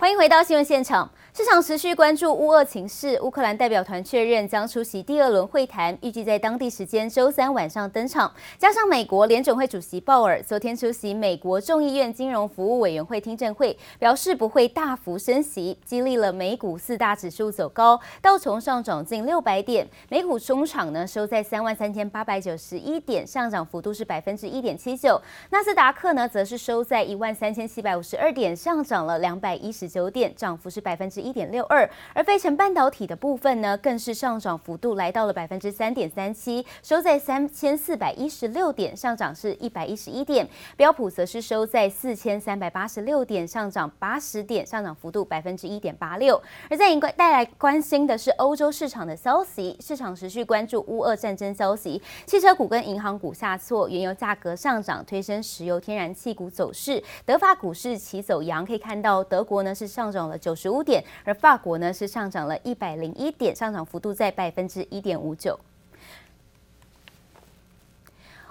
欢迎回到新闻现场。市场持续关注乌俄情势，乌克兰代表团确认将出席第二轮会谈，预计在当地时间周三晚上登场。加上美国联准会主席鲍尔昨天出席美国众议院金融服务委员会听证会，表示不会大幅升息，激励了美股四大指数走高，道琼上涨近六百点，美股中场呢收在三万三千八百九十一点，上涨幅度是百分之一点七九。纳斯达克呢则是收在一万三千七百五十二点，上涨了两百一十九点，涨幅是百分之一点六二，而费城半导体的部分呢，更是上涨幅度来到了百分之三点三七，收在三千四百一十六点，上涨是一百一十一点。标普则是收在四千三百八十六点，上涨八十点，上涨幅度百分之一点八六。而在引带来关心的是欧洲市场的消息，市场持续关注乌俄战争消息，汽车股跟银行股下挫，原油价格上涨推升石油天然气股走势，德法股市齐走扬，可以看到德国呢是上涨了九十五点，而法国呢是上涨了一百零一点，上涨幅度在百分之一点五九。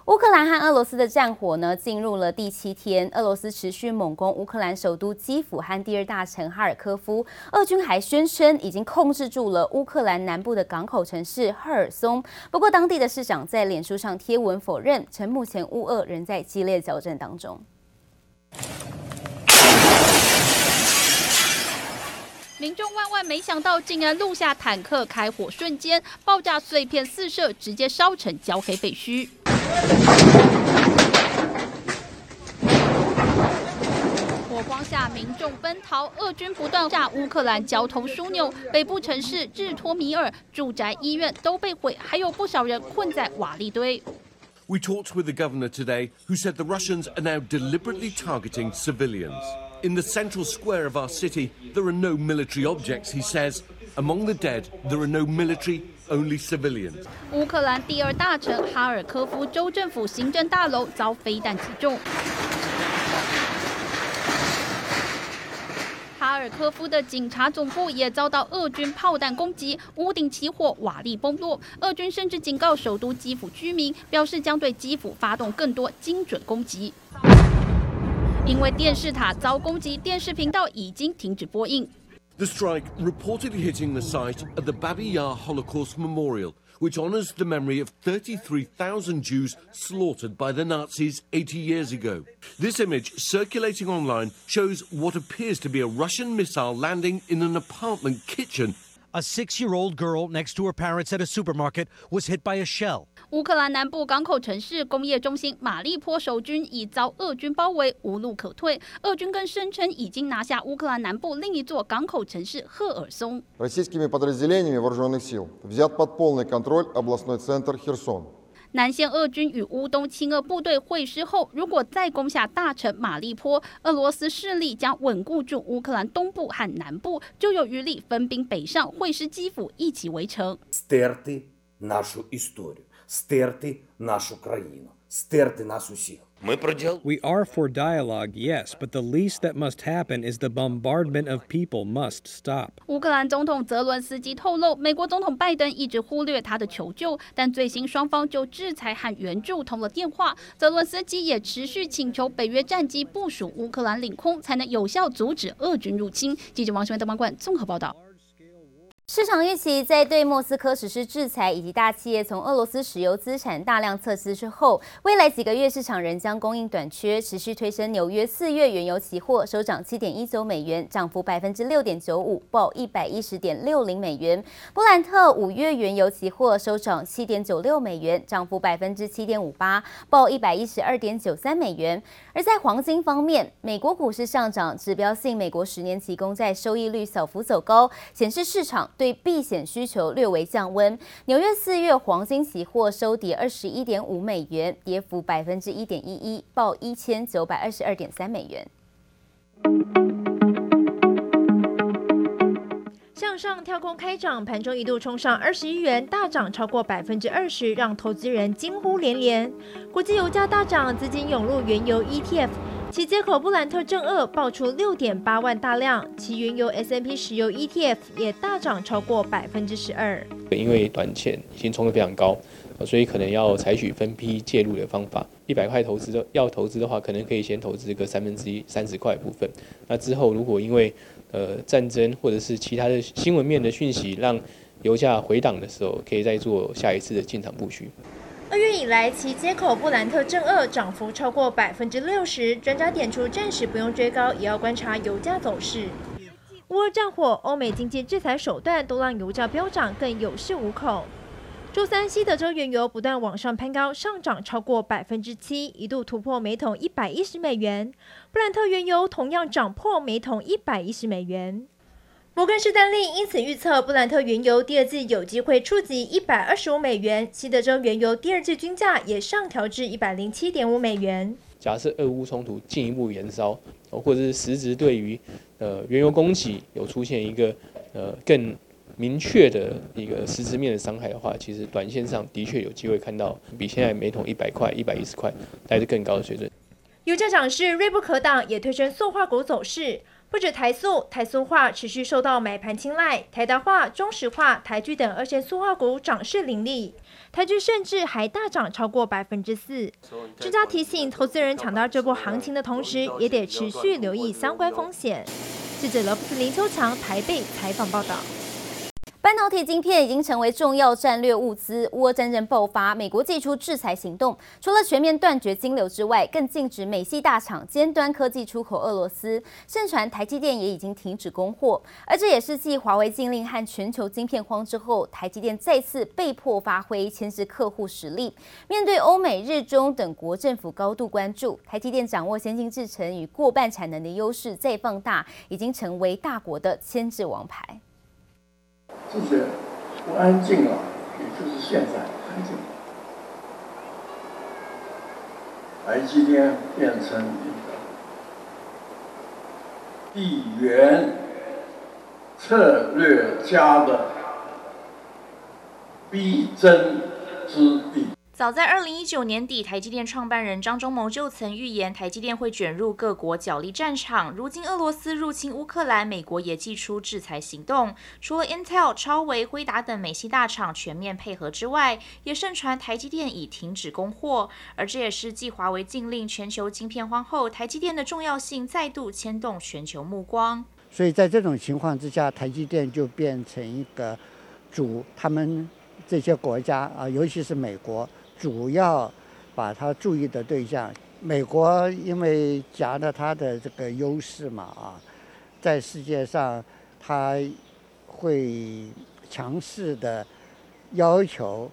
乌克兰和俄罗斯的战火呢进入了第七天，俄罗斯持续猛攻乌克兰首都基辅和第二大城哈尔科夫，俄军还宣称已经控制住了乌克兰南部的港口城市赫尔松。不过，当地的市长在脸书上贴文否认，称目前乌俄仍在激烈交战当中。民众万万没想到，竟然录下坦克开火瞬间，爆炸碎片四射，直接烧成焦黑废墟。火光下，民众奔逃，俄军不断炸乌克兰交通枢纽，北部城市日托米尔住宅、医院都被毁，还有不少人困在瓦砾堆。We talked with the governor today, who said the Russians are now deliberately targeting civilians. In the central square of our city, there are no military objects, he says. Among the dead, there are no military, only civilians. 乌克兰第二大城哈尔科夫州政府行政大楼遭飞弹击中。哈尔科夫的警察总部也遭到俄军炮弹攻击，屋顶起火，瓦砾崩落。俄军甚至警告首都基辅居民，表示将对基辅发动更多精准攻击。因为电视塔遭攻击，电视频道已经停止播映。The strike reportedly hitting the site of the Babi Yar Holocaust Memorial, which honors the memory of 33,000 Jews slaughtered by the Nazis 80 years ago. This image circulating online shows what appears to be a Russian missile landing in an apartment kitchen. A six-year-old girl next to her parents at a supermarket was hit by a shell. 乌克兰南部港口城市工业中心马利坡守军已遭俄军包围，无路可退。俄军更声称已经拿下乌克兰南部另一座港口城市赫尔松。南线俄军与乌东亲俄部队会师后，如果再攻下大城马利坡，俄罗斯势力将稳固住乌克兰东部和南部，就有余力分兵北上会师基辅，一起围城。We are for dialogue, yes, but the least that must happen is the bombardment of people must stop. 乌克兰总统泽伦斯基透露，美国总统拜登一直忽略他的求救，但最新双方就制裁和援助通了电话。泽伦斯基也持续请求北约战机部署乌克兰领空，才能有效阻止俄军入侵。记者王学文、邓冠冠综合报道。市场预期在对莫斯科实施制裁以及大企业从俄罗斯石油资产大量撤资之后，未来几个月市场仍将供应短缺，持续推升纽约四月原油期货收涨七点一九美元，涨幅百分之六点九五，报一百一十点六零美元。布兰特五月原油期货收涨七点九六美元，涨幅百分之七点五八，报一百一十二点九三美元。而在黄金方面，美国股市上涨，指标性美国十年期公债收益率小幅走高，显示市场对避险需求略微降温。纽约四月黄金期货收跌二十一点五美元，跌幅百分之一点一一，报一千九百二十二点三美元。向上跳空开涨，盘中一度冲上二十一元，大涨超过百分之二十，让投资人惊呼连连。国际油价大涨，资金涌入原油 ETF。其接口布兰特正二爆出六点八万大量，其原油 S&P 石油 ETF 也大涨超过百分之十二。因为短线已经冲得非常高，所以可能要采取分批介入的方法。一百块投资的要投资的话，可能可以先投资个三分之一三十块部分。那之后如果因为呃战争或者是其他的新闻面的讯息，让油价回档的时候，可以再做下一次的进场布局。二月以来，其接口布兰特正二涨幅超过百分之六十。专家点出，暂时不用追高，也要观察油价走势。乌俄战火、欧美经济制裁手段都让油价飙涨，更有恃无恐。周三，西德州原油不断往上攀高，上涨超过百分之七，一度突破每桶一百一十美元。布兰特原油同样涨破每桶一百一十美元。摩根士丹利因此预测，布兰特原油第二季有机会触及一百二十五美元。西德州原油第二季均价也上调至一百零七点五美元。假设俄乌冲突进一步延烧，或者是实质对于呃原油供给有出现一个呃更明确的一个实质面的伤害的话，其实短线上的确有机会看到比现在每桶一百块、一百一十块来的更高的水准。油价涨势锐不可挡，也推升塑化股走势。不止台塑、台塑化持续受到买盘青睐，台达化、中石化、台剧等二线塑化股涨势凌厉，台剧甚至还大涨超过百分之四。专家提醒投资人，抢到这波行情的同时，也得持续留意相关风险。记者罗斯林秋强台北采访报道。半导体晶片已经成为重要战略物资。乌俄战争爆发，美国祭出制裁行动，除了全面断绝金流之外，更禁止美系大厂尖端科技出口俄罗斯。盛传台积电也已经停止供货，而这也是继华为禁令和全球晶片荒之后，台积电再次被迫发挥牵制客户实力。面对欧美日中等国政府高度关注，台积电掌握先进制程与过半产能的优势再放大，已经成为大国的牵制王牌。这些不安静啊，也就是现在安静。而今天变成一个地缘策略家的必争之地。早在二零一九年底，台积电创办人张忠谋就曾预言台积电会卷入各国角力战场。如今俄罗斯入侵乌克兰，美国也祭出制裁行动。除了 Intel、超维、辉达等美系大厂全面配合之外，也盛传台积电已停止供货。而这也是继华为禁令全球晶片荒后，台积电的重要性再度牵动全球目光。所以在这种情况之下，台积电就变成一个主他们这些国家啊，尤其是美国。主要把他注意的对象，美国因为夹着他的这个优势嘛啊，在世界上他会强势的要求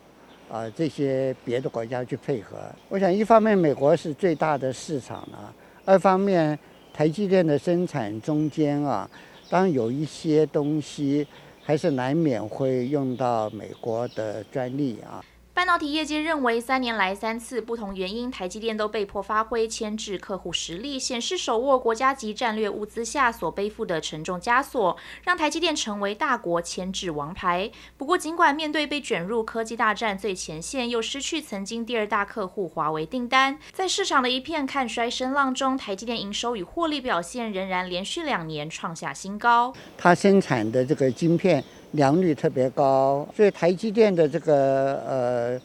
啊这些别的国家去配合。我想一方面美国是最大的市场啊，二方面台积电的生产中间啊，当有一些东西还是难免会用到美国的专利啊。半导体业界认为，三年来三次不同原因，台积电都被迫发挥牵制客户实力，显示手握国家级战略物资下所背负的沉重枷锁，让台积电成为大国牵制王牌。不过，尽管面对被卷入科技大战最前线，又失去曾经第二大客户华为订单，在市场的一片看衰声浪中，台积电营收与获利表现仍然连续两年创下新高。它生产的这个晶片。良率特别高，所以台积电的这个呃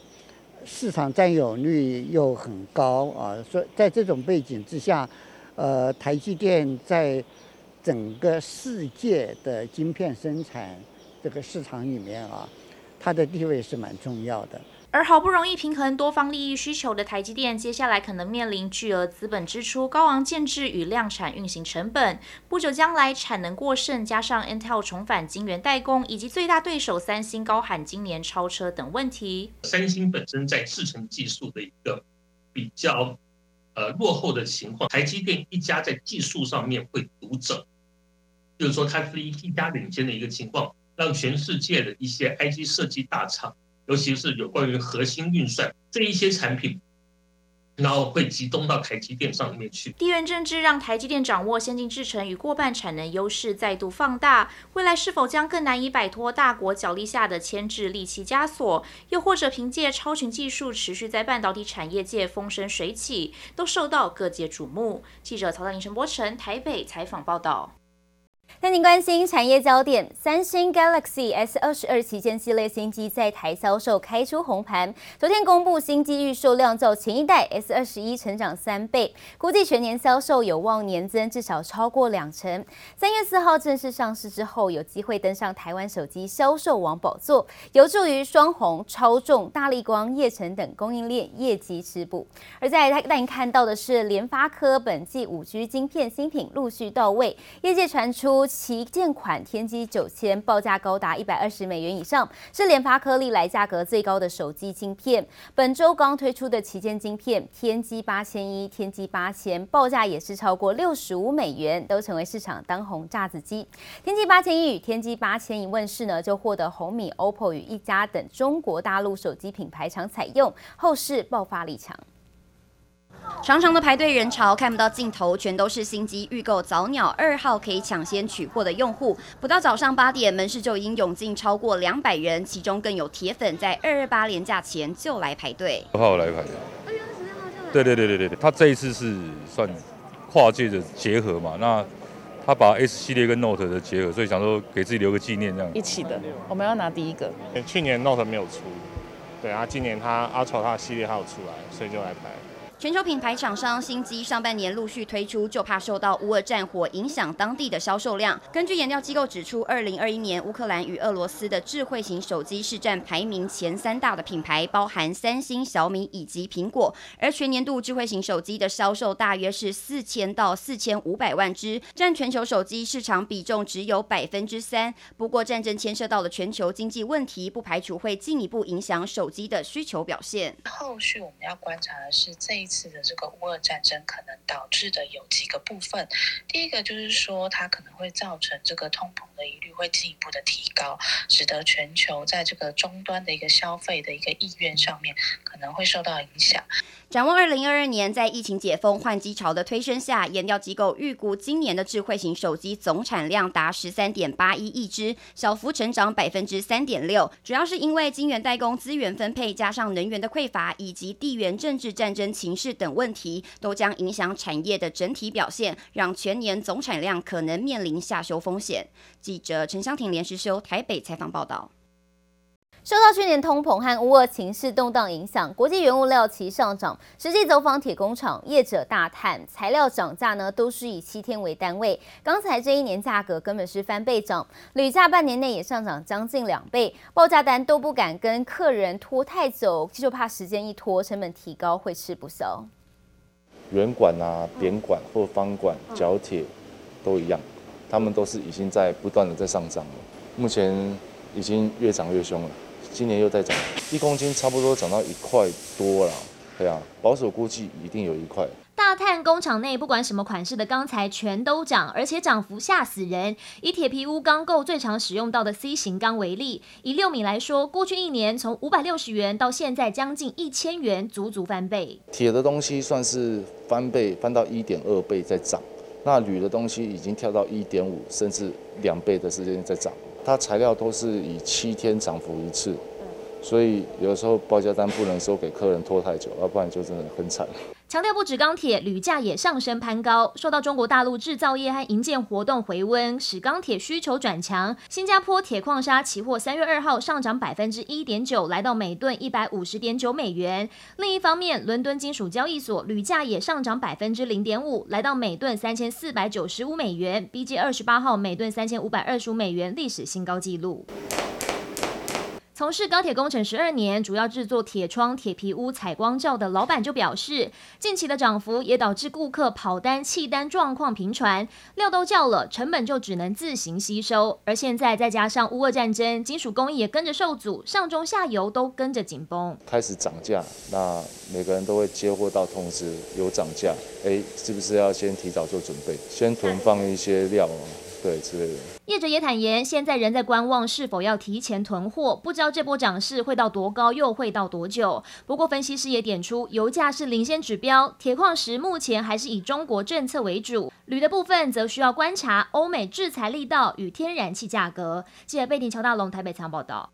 市场占有率又很高啊。所以在这种背景之下，呃，台积电在整个世界的晶片生产这个市场里面啊，它的地位是蛮重要的。而好不容易平衡多方利益需求的台积电，接下来可能面临巨额资本支出、高昂建制与量产运行成本。不久将来产能过剩，加上 Intel 重返晶圆代工，以及最大对手三星高喊今年超车等问题。三星本身在制程技术的一个比较呃落后的情况，台积电一家在技术上面会独整，就是说它是一一家领先的一个情况，让全世界的一些 IC 设计大厂。尤其是有关于核心运算这一些产品，然后会集中到台积电上面去。地缘政治让台积电掌握先进制程与过半产能优势再度放大，未来是否将更难以摆脱大国角力下的牵制利器枷锁，又或者凭借超群技术持续在半导体产业界风生水起，都受到各界瞩目。记者曹大林、陈柏成台北采访报道。带您关心产业焦点，三星 Galaxy S 二十二旗舰系列新机在台销售开出红盘。昨天公布新机预售量较前一代 S 二十一成长三倍，估计全年销售有望年增至少超过两成。三月四号正式上市之后，有机会登上台湾手机销售王宝座，有助于双红、超众、大力光、叶城等供应链业绩吃补。而在带您看到的是联发科本季五 G 晶片新品陆续到位，业界传出。旗舰款天玑九千报价高达一百二十美元以上，是联发科历来价格最高的手机晶片。本周刚推出的旗舰晶片天玑八千一、天玑八千报价也是超过六十五美元，都成为市场当红炸子鸡。天玑八千一与天玑八千一问世呢，就获得红米、OPPO 与一加等中国大陆手机品牌厂采用，后市爆发力强。长长的排队人潮看不到尽头，全都是新机预购早鸟二号可以抢先取货的用户。不到早上八点，门市就已经涌进超过两百人，其中更有铁粉在二二八连假前就来排队。二号来排的。二月二十六号就来。对对对对对，他这一次是算跨界的结合嘛？那他把 S 系列跟 Note 的结合，所以想说给自己留个纪念这样。一起的，我们要拿第一个。去年 Note 没有出，对啊，今年他 Ultra 他的系列还有出来，所以就来排。全球品牌厂商新机上半年陆续推出，就怕受到乌俄战火影响当地的销售量。根据研调机构指出，二零二一年乌克兰与俄罗斯的智慧型手机是占排名前三大的品牌，包含三星、小米以及苹果。而全年度智慧型手机的销售大约是四千到四千五百万只，占全球手机市场比重只有百分之三。不过，战争牵涉到的全球经济问题，不排除会进一步影响手机的需求表现。后续我们要观察的是这一。次的这个乌俄战争可能导致的有几个部分，第一个就是说它可能会造成这个通膨的疑虑会进一步的提高，使得全球在这个终端的一个消费的一个意愿上面可能会受到影响。展望二零二二年，在疫情解封换机潮的推升下，研调机构预估今年的智慧型手机总产量达十三点八一亿只，小幅成长百分之三点六，主要是因为晶圆代工资源分配加上能源的匮乏以及地缘政治战争情等问题，都将影响产业的整体表现，让全年总产量可能面临下修风险。记者陈湘婷连时修台北采访报道。受到去年通膨和乌俄情势动荡影响，国际原物料齐上涨。实际走访铁工厂，业者大叹材料涨价呢，都是以七天为单位。钢材这一年价格根本是翻倍涨，铝价半年内也上涨将近两倍，报价单都不敢跟客人拖太久，就怕时间一拖，成本提高会吃不消。圆管啊、扁管或方管、角铁都一样，他们都是已经在不断的在上涨了，目前已经越涨越凶了。今年又在涨，一公斤差不多涨到一块多了，对啊，保守估计一定有一块。大叹工厂内不管什么款式的钢材全都涨，而且涨幅吓死人。以铁皮屋钢构最常使用到的 C 型钢为例，以六米来说，过去一年从五百六十元到现在将近一千元，足足翻倍。铁的东西算是翻倍，翻到一点二倍在涨，那铝的东西已经跳到一点五甚至两倍的时间在涨。它材料都是以七天涨幅一次，所以有时候报价单不能说给客人拖太久，要不然就真的很惨。强调不止钢铁，铝价也上升攀高，受到中国大陆制造业和营建活动回温，使钢铁需求转强。新加坡铁矿砂期货三月二号上涨百分之一点九，来到每吨一百五十点九美元。另一方面，伦敦金属交易所铝价也上涨百分之零点五，来到每吨三千四百九十五美元，逼近二十八号每吨三千五百二十五美元历史新高纪录。从事钢铁工程十二年，主要制作铁窗、铁皮屋、采光罩的老板就表示，近期的涨幅也导致顾客跑单弃单状况频传，料都叫了，成本就只能自行吸收。而现在再加上乌俄战争，金属工艺也跟着受阻，上中下游都跟着紧绷，开始涨价。那每个人都会接获到通知有涨价，哎，是不是要先提早做准备，先囤放一些料？对，之类的。业者也坦言，现在仍在观望是否要提前囤货，不知道这波涨势会到多高，又会到多久。不过，分析师也点出，油价是领先指标，铁矿石目前还是以中国政策为主，铝的部分则需要观察欧美制裁力道与天然气价格。记者贝婷、乔大龙台北采访报道。